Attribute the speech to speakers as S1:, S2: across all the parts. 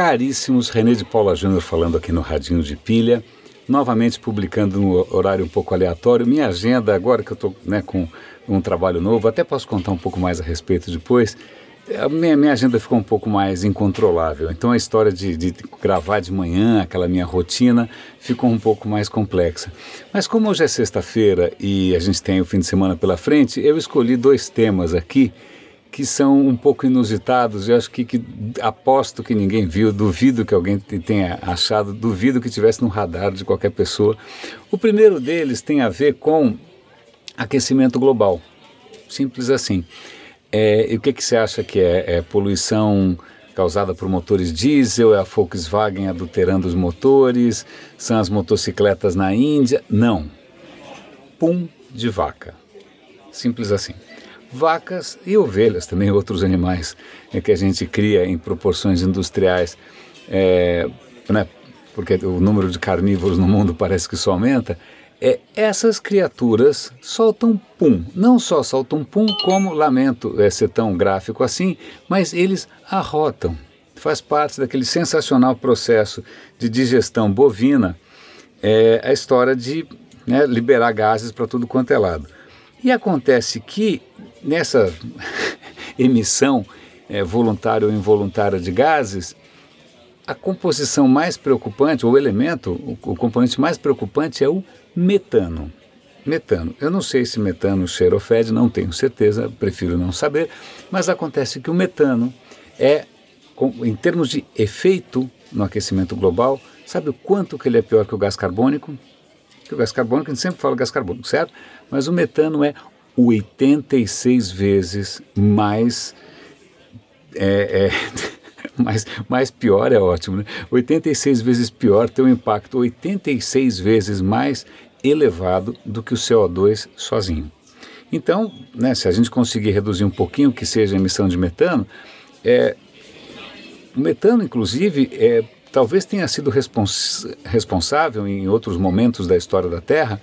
S1: caríssimos, René de Paula Júnior falando aqui no Radinho de Pilha, novamente publicando no horário um pouco aleatório. Minha agenda, agora que eu estou né, com um trabalho novo, até posso contar um pouco mais a respeito depois. A minha, minha agenda ficou um pouco mais incontrolável. Então a história de, de gravar de manhã, aquela minha rotina, ficou um pouco mais complexa. Mas como hoje é sexta-feira e a gente tem o fim de semana pela frente, eu escolhi dois temas aqui que são um pouco inusitados. Eu acho que, que, aposto que ninguém viu, duvido que alguém tenha achado, duvido que tivesse no radar de qualquer pessoa. O primeiro deles tem a ver com aquecimento global, simples assim. É, e o que, que você acha que é? É poluição causada por motores diesel? É a Volkswagen adulterando os motores? São as motocicletas na Índia? Não. Pum de vaca. Simples assim vacas e ovelhas, também outros animais é, que a gente cria em proporções industriais, é, né, porque o número de carnívoros no mundo parece que só aumenta, é, essas criaturas soltam pum. Não só soltam pum, como, lamento é, ser tão gráfico assim, mas eles arrotam. Faz parte daquele sensacional processo de digestão bovina, é, a história de né, liberar gases para tudo quanto é lado. E acontece que nessa emissão é, voluntária ou involuntária de gases, a composição mais preocupante, o elemento, o, o, componente mais preocupante é o metano. Metano. Eu não sei se metano cheira ou fede, não tenho certeza, prefiro não saber, mas acontece que o metano é, em termos de efeito no aquecimento global, sabe o quanto que ele é pior que o gás carbônico? Que o gás carbônico, a gente sempre fala gás carbônico, certo? Mas o metano é 86 vezes mais. É, é, mais, mais pior é ótimo, né? 86 vezes pior tem um impacto 86 vezes mais elevado do que o CO2 sozinho. Então, né, se a gente conseguir reduzir um pouquinho que seja a emissão de metano, é, o metano, inclusive, é, talvez tenha sido respons responsável em outros momentos da história da Terra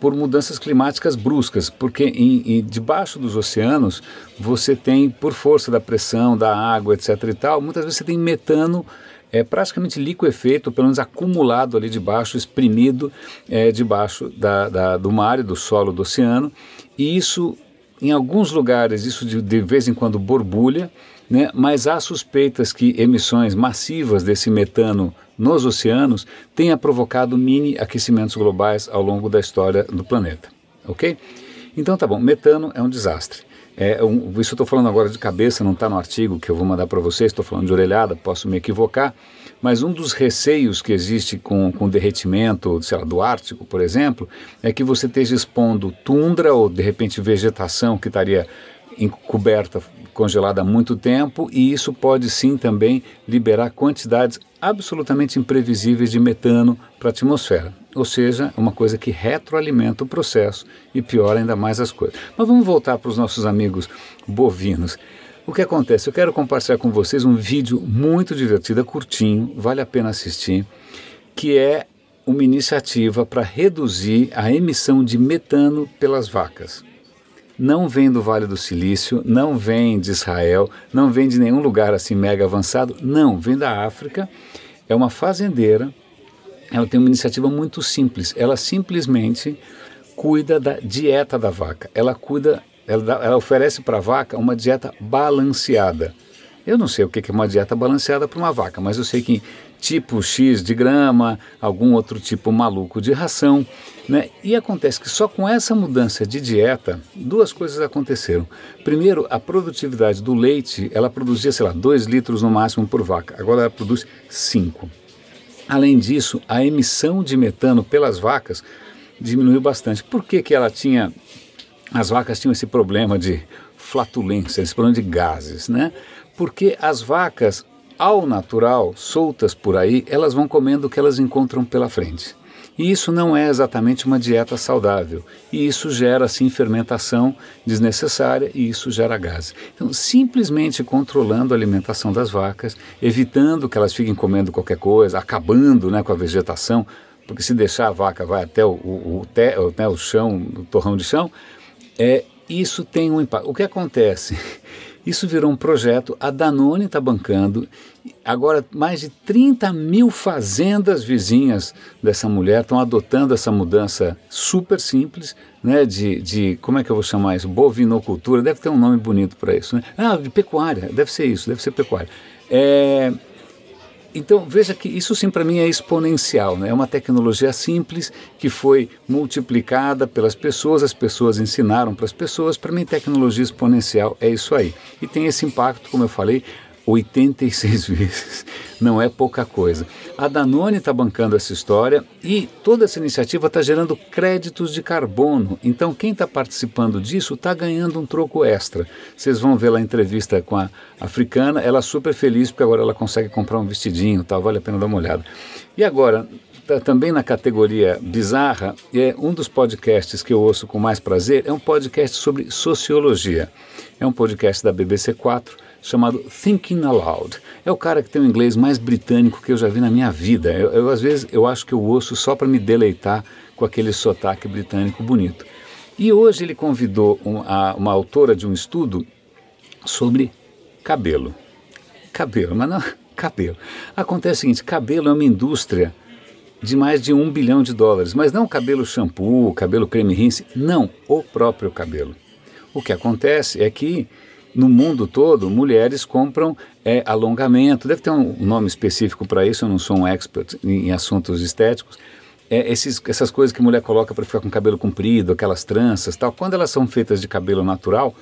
S1: por mudanças climáticas bruscas, porque em, em, debaixo dos oceanos você tem, por força da pressão, da água, etc. e tal, muitas vezes você tem metano é praticamente liquefeito, pelo menos acumulado ali debaixo, exprimido é, debaixo da, da, do mar e do solo do oceano, e isso, em alguns lugares, isso de, de vez em quando borbulha, né, mas há suspeitas que emissões massivas desse metano nos oceanos tenha provocado mini aquecimentos globais ao longo da história do planeta. Ok? Então tá bom, metano é um desastre. É um, isso eu estou falando agora de cabeça, não está no artigo que eu vou mandar para vocês, estou falando de orelhada, posso me equivocar, mas um dos receios que existe com, com o derretimento lá, do Ártico, por exemplo, é que você esteja expondo tundra ou de repente vegetação que estaria encoberta, congelada há muito tempo, e isso pode sim também liberar quantidades absolutamente imprevisíveis de metano para a atmosfera. Ou seja, uma coisa que retroalimenta o processo e piora ainda mais as coisas. Mas vamos voltar para os nossos amigos bovinos. O que acontece? Eu quero compartilhar com vocês um vídeo muito divertido, é curtinho, vale a pena assistir, que é uma iniciativa para reduzir a emissão de metano pelas vacas não vem do Vale do Silício, não vem de Israel, não vem de nenhum lugar assim mega avançado, não, vem da África. É uma fazendeira, ela tem uma iniciativa muito simples, ela simplesmente cuida da dieta da vaca, ela cuida, ela, ela oferece para a vaca uma dieta balanceada. Eu não sei o que é uma dieta balanceada para uma vaca, mas eu sei que tipo X de grama, algum outro tipo maluco de ração. Né? E acontece que só com essa mudança de dieta, duas coisas aconteceram. Primeiro, a produtividade do leite, ela produzia, sei lá, 2 litros no máximo por vaca, agora ela produz 5. Além disso, a emissão de metano pelas vacas diminuiu bastante. Por que, que ela tinha, as vacas tinham esse problema de flatulência, esse problema de gases, né? Porque as vacas ao natural, soltas por aí, elas vão comendo o que elas encontram pela frente. E isso não é exatamente uma dieta saudável. E isso gera, assim, fermentação desnecessária e isso gera gás. Então, simplesmente controlando a alimentação das vacas, evitando que elas fiquem comendo qualquer coisa, acabando né, com a vegetação, porque se deixar a vaca vai até o, o, te, né, o chão, o torrão de chão, é, isso tem um impacto. O que acontece? Isso virou um projeto, a Danone está bancando. Agora, mais de 30 mil fazendas vizinhas dessa mulher estão adotando essa mudança super simples, né, de, de, como é que eu vou chamar isso? Bovinocultura, deve ter um nome bonito para isso, né? Ah, de pecuária, deve ser isso, deve ser pecuária. É, então veja que isso sim para mim é exponencial, né? é uma tecnologia simples que foi multiplicada pelas pessoas, as pessoas ensinaram para as pessoas. Para mim, tecnologia exponencial é isso aí. E tem esse impacto, como eu falei, 86 vezes. Não é pouca coisa. A Danone está bancando essa história e toda essa iniciativa está gerando créditos de carbono. Então, quem está participando disso está ganhando um troco extra. Vocês vão ver lá a entrevista com a africana, ela é super feliz porque agora ela consegue comprar um vestidinho, tal, vale a pena dar uma olhada. E agora, tá também na categoria bizarra, é um dos podcasts que eu ouço com mais prazer, é um podcast sobre sociologia. É um podcast da BBC 4 chamado Thinking Aloud. É o cara que tem o inglês mais britânico que eu já vi na minha vida. Eu, eu às vezes eu acho que eu ouço só para me deleitar com aquele sotaque britânico bonito. E hoje ele convidou um, a, uma autora de um estudo sobre cabelo. Cabelo, mas não cabelo. Acontece o seguinte: cabelo é uma indústria de mais de um bilhão de dólares, mas não cabelo shampoo, cabelo creme rinse, não, o próprio cabelo. O que acontece é que no mundo todo, mulheres compram é, alongamento, deve ter um nome específico para isso, eu não sou um expert em, assuntos estéticos. É, esses, essas coisas que a mulher coloca para ficar com cabelo comprido, aquelas tranças tal, quando elas são feitas de cabelo natural,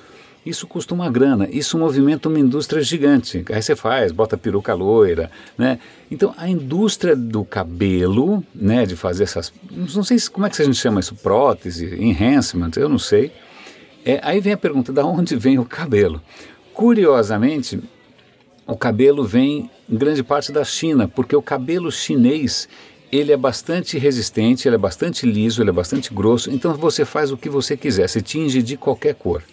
S1: isso custa uma grana, isso movimenta uma indústria gigante. Aí você faz, bota peruca loira, né? Então a indústria do cabelo, né, de fazer essas, não sei como é que a gente chama isso, prótese, enhancement, eu não sei é, aí vem a pergunta: da onde vem o cabelo? Curiosamente, o cabelo vem em grande parte da China, porque o cabelo chinês ele é bastante resistente, ele é bastante liso, ele é bastante grosso, então você faz o que você quiser, se tinge de qualquer cor.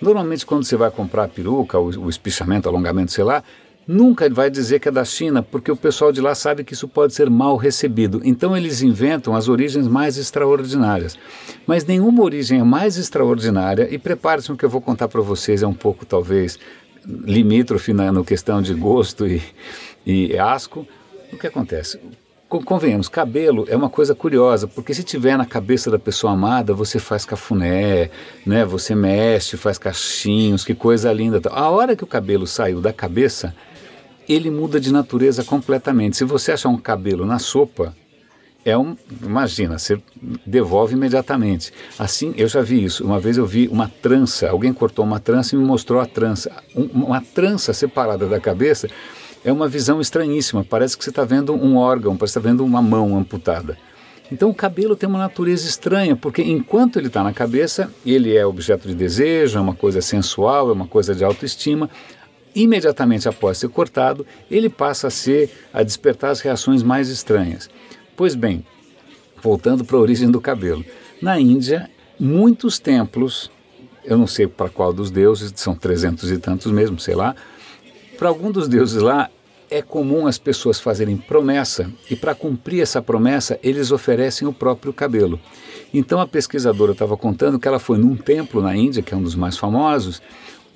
S1: Normalmente, quando você vai comprar a peruca, o, o espichamento, alongamento, sei lá, nunca vai dizer que é da China, porque o pessoal de lá sabe que isso pode ser mal recebido. Então eles inventam as origens mais extraordinárias. Mas nenhuma origem é mais extraordinária, e prepare-se o que eu vou contar para vocês, é um pouco talvez limítrofe na no questão de gosto e, e asco. O que acontece? Convenhamos, cabelo é uma coisa curiosa, porque se tiver na cabeça da pessoa amada, você faz cafuné, né? Você mexe, faz cachinhos, que coisa linda. A hora que o cabelo saiu da cabeça, ele muda de natureza completamente. Se você achar um cabelo na sopa, é um, imagina, você devolve imediatamente. Assim, eu já vi isso. Uma vez eu vi uma trança, alguém cortou uma trança e me mostrou a trança. Um, uma trança separada da cabeça é uma visão estranhíssima. Parece que você está vendo um órgão, parece que está vendo uma mão amputada. Então o cabelo tem uma natureza estranha, porque enquanto ele está na cabeça, ele é objeto de desejo, é uma coisa sensual, é uma coisa de autoestima imediatamente após ser cortado, ele passa a ser a despertar as reações mais estranhas. Pois bem, voltando para a origem do cabelo. Na Índia, muitos templos, eu não sei para qual dos deuses, são trezentos e tantos mesmo, sei lá, para algum dos deuses lá é comum as pessoas fazerem promessa e para cumprir essa promessa eles oferecem o próprio cabelo. Então a pesquisadora estava contando que ela foi num templo na Índia, que é um dos mais famosos,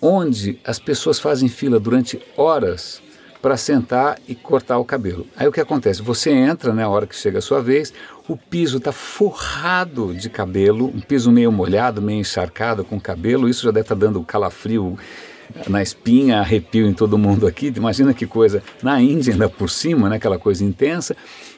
S1: onde as pessoas fazem fila durante horas para sentar e cortar o cabelo. Aí o que acontece? Você entra, na né, hora que chega a sua vez, o piso está forrado de cabelo, um piso meio molhado, meio encharcado com cabelo, isso já deve estar tá dando calafrio na espinha, arrepio em todo mundo aqui. Imagina que coisa na Índia ainda por cima, né, aquela coisa intensa.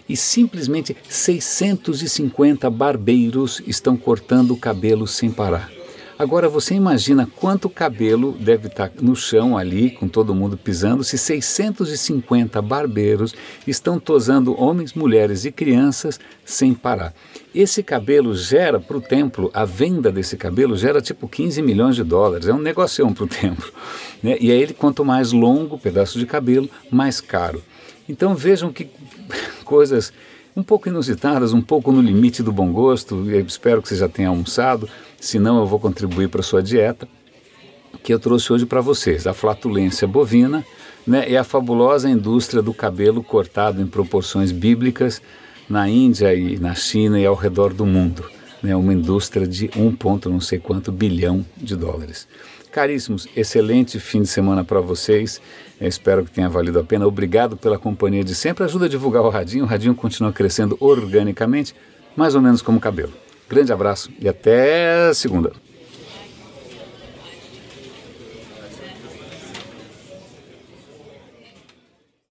S1: E simplesmente 650 barbeiros estão cortando o cabelo sem parar. Agora você imagina quanto cabelo deve estar no chão ali, com todo mundo pisando, se 650 barbeiros estão tosando homens, mulheres e crianças sem parar. Esse cabelo gera para o templo, a venda desse cabelo gera tipo 15 milhões de dólares, é um negócio para o templo. Né? E aí, ele, quanto mais longo o pedaço de cabelo, mais caro. Então vejam que coisas um pouco inusitadas, um pouco no limite do bom gosto. Eu espero que você já tenha almoçado, senão eu vou contribuir para a sua dieta, que eu trouxe hoje para vocês. A flatulência bovina né, e a fabulosa indústria do cabelo cortado em proporções bíblicas na Índia e na China e ao redor do mundo. Né, uma indústria de um ponto não sei quanto bilhão de dólares. Caríssimos, excelente fim de semana para vocês. Eu espero que tenha valido a pena. Obrigado pela companhia de sempre. Ajuda a divulgar o Radinho. O Radinho continua crescendo organicamente, mais ou menos como o cabelo. Grande abraço e até segunda.